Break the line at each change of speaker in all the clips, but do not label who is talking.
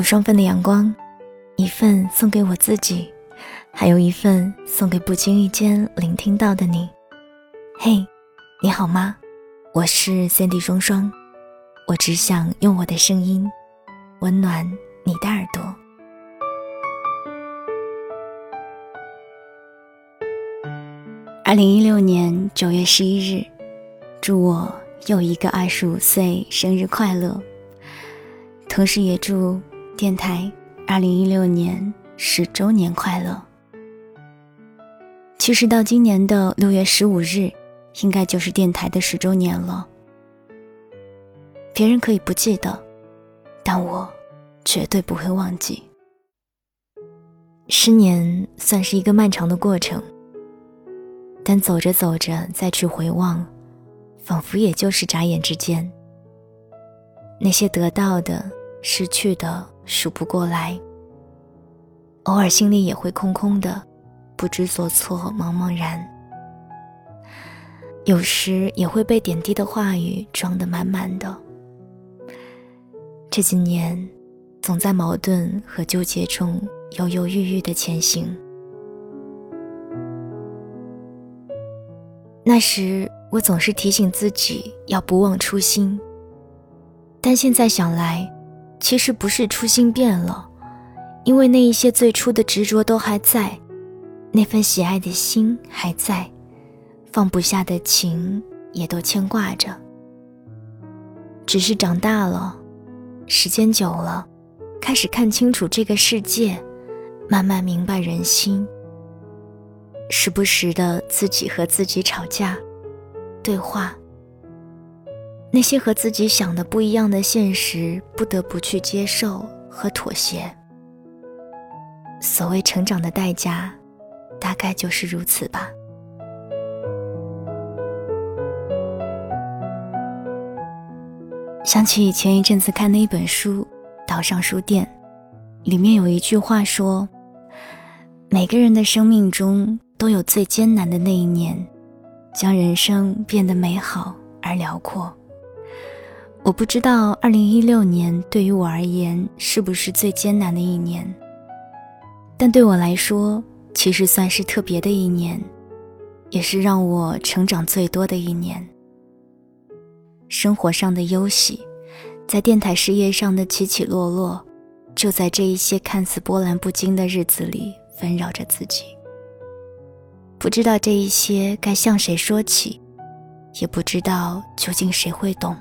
有双份的阳光，一份送给我自己，还有一份送给不经意间聆听到的你。嘿，你好吗？我是 Cindy 双双，我只想用我的声音温暖你的耳朵。二零一六年九月十一日，祝我又一个二十五岁生日快乐！同时也祝电台二零一六年十周年快乐。其实到今年的六月十五日。应该就是电台的十周年了。别人可以不记得，但我绝对不会忘记。十年算是一个漫长的过程，但走着走着再去回望，仿佛也就是眨眼之间。那些得到的、失去的数不过来，偶尔心里也会空空的，不知所措，茫茫然。有时也会被点滴的话语装得满满的。这几年，总在矛盾和纠结中犹犹豫豫的前行。那时，我总是提醒自己要不忘初心。但现在想来，其实不是初心变了，因为那一些最初的执着都还在，那份喜爱的心还在。放不下的情也都牵挂着，只是长大了，时间久了，开始看清楚这个世界，慢慢明白人心。时不时的自己和自己吵架，对话。那些和自己想的不一样的现实，不得不去接受和妥协。所谓成长的代价，大概就是如此吧。想起前一阵子看的一本书《岛上书店》，里面有一句话说：“每个人的生命中都有最艰难的那一年，将人生变得美好而辽阔。”我不知道2016年对于我而言是不是最艰难的一年，但对我来说，其实算是特别的一年，也是让我成长最多的一年。生活上的忧喜，在电台事业上的起起落落，就在这一些看似波澜不惊的日子里纷扰着自己。不知道这一些该向谁说起，也不知道究竟谁会懂。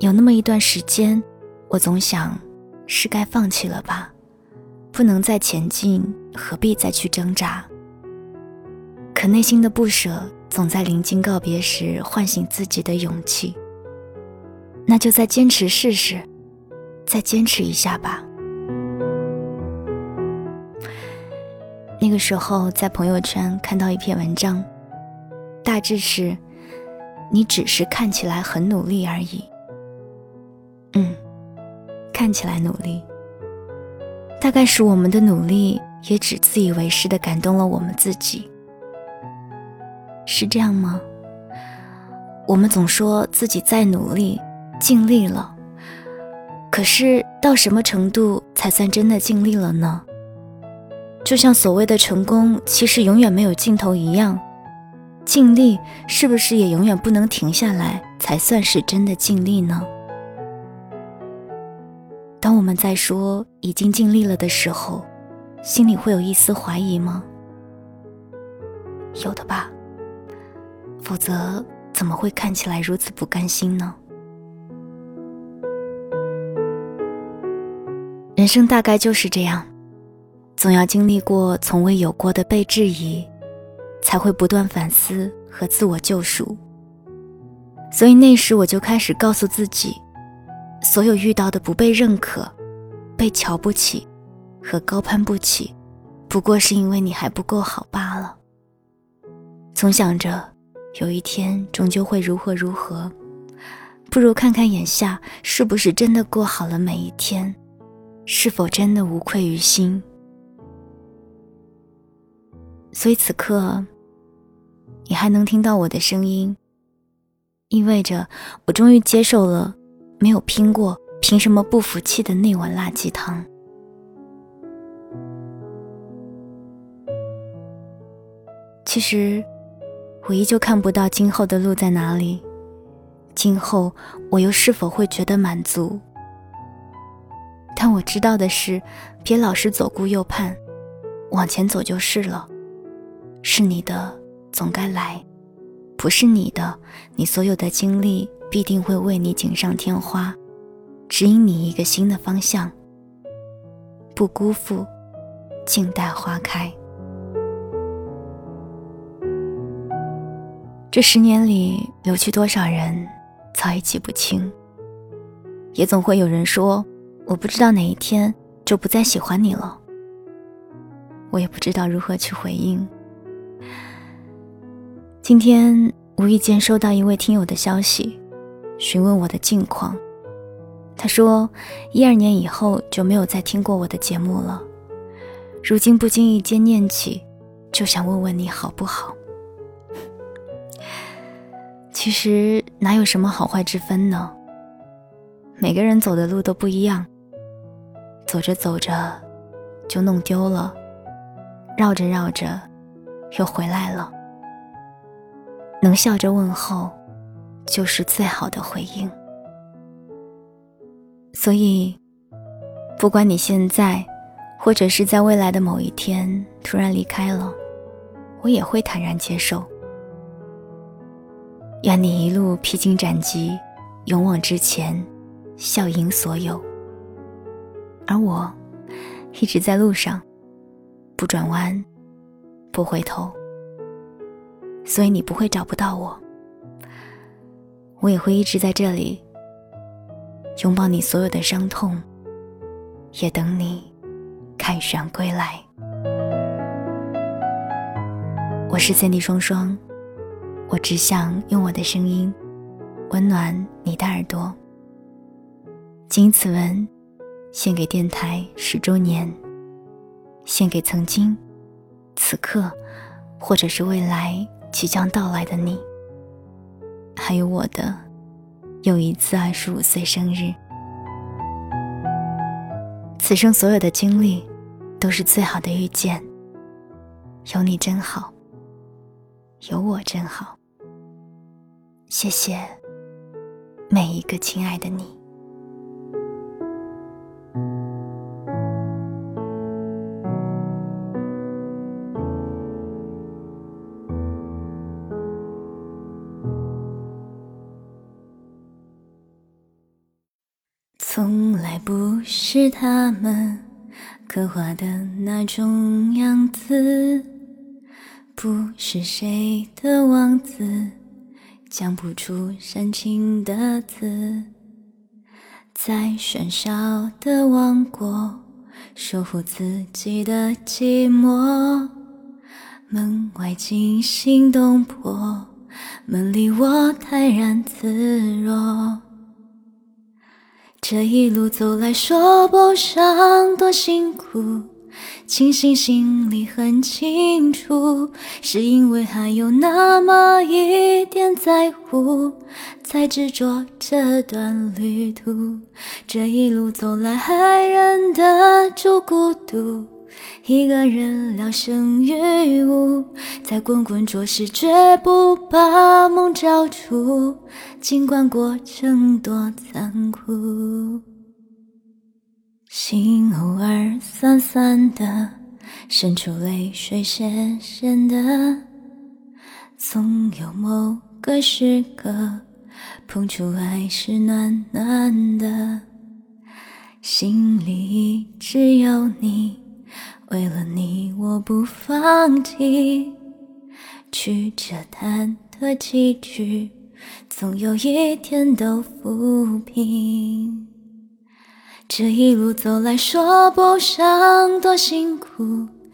有那么一段时间，我总想，是该放弃了吧，不能再前进，何必再去挣扎？可内心的不舍。总在临近告别时唤醒自己的勇气，那就再坚持试试，再坚持一下吧。那个时候在朋友圈看到一篇文章，大致是：你只是看起来很努力而已。嗯，看起来努力，大概是我们的努力也只自以为是的感动了我们自己。是这样吗？我们总说自己在努力、尽力了，可是到什么程度才算真的尽力了呢？就像所谓的成功，其实永远没有尽头一样，尽力是不是也永远不能停下来，才算是真的尽力呢？当我们在说已经尽力了的时候，心里会有一丝怀疑吗？有的吧。否则，怎么会看起来如此不甘心呢？人生大概就是这样，总要经历过从未有过的被质疑，才会不断反思和自我救赎。所以那时我就开始告诉自己，所有遇到的不被认可、被瞧不起和高攀不起，不过是因为你还不够好罢了。总想着。有一天终究会如何如何，不如看看眼下是不是真的过好了每一天，是否真的无愧于心。所以此刻，你还能听到我的声音，意味着我终于接受了没有拼过凭什么不服气的那碗辣鸡汤？其实，我依旧看不到今后的路在哪里。今后我又是否会觉得满足？但我知道的是，别老是左顾右盼，往前走就是了。是你的，总该来；不是你的，你所有的经历必定会为你锦上添花，指引你一个新的方向。不辜负，静待花开。这十年里，流去多少人，早已记不清。也总会有人说。我不知道哪一天就不再喜欢你了，我也不知道如何去回应。今天无意间收到一位听友的消息，询问我的近况。他说，一二年以后就没有再听过我的节目了，如今不经意间念起，就想问问你好不好。其实哪有什么好坏之分呢？每个人走的路都不一样。走着走着，就弄丢了；绕着绕着，又回来了。能笑着问候，就是最好的回应。所以，不管你现在，或者是在未来的某一天突然离开了，我也会坦然接受。愿你一路披荆斩棘，勇往直前，笑迎所有。而我，一直在路上，不转弯，不回头，所以你不会找不到我。我也会一直在这里，拥抱你所有的伤痛，也等你凯旋归来。我是三 D 双双，我只想用我的声音，温暖你的耳朵。仅此文。献给电台十周年，献给曾经、此刻，或者是未来即将到来的你，还有我的又一次二十五岁生日。此生所有的经历，都是最好的遇见。有你真好，有我真好。谢谢每一个亲爱的你。是他们刻画的那种样子，不是谁的王子讲不出煽情的字，在喧嚣的王国守护自己的寂寞，门外惊心动魄，门里我泰然自若。这一路走来，说不上多辛苦，庆幸心里很清楚，是因为还有那么一点在乎，才执着这段旅途。这一路走来，还忍得住孤独。一个人聊胜于无，在滚滚浊世，绝不把梦交出。尽管过程多残酷，心偶尔酸酸的，渗出泪水咸咸的。总有某个时刻，碰触爱是暖暖的，心里一直有你。为了你，我不放弃。曲折忐忑崎岖，总有一天都抚平。这一路走来，说不上多辛苦，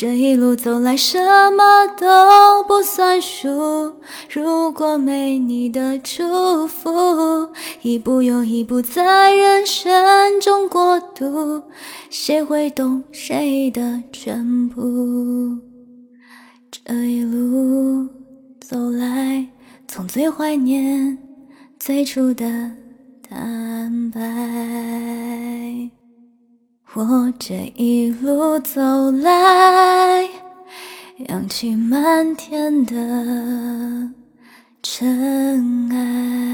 这一路走来，什么都不算数。如果没你的祝福，一步又一步在人生中过渡，谁会懂谁的全部？这一路走来，从最怀念最初的坦白。我这一路走来扬起漫天的尘埃。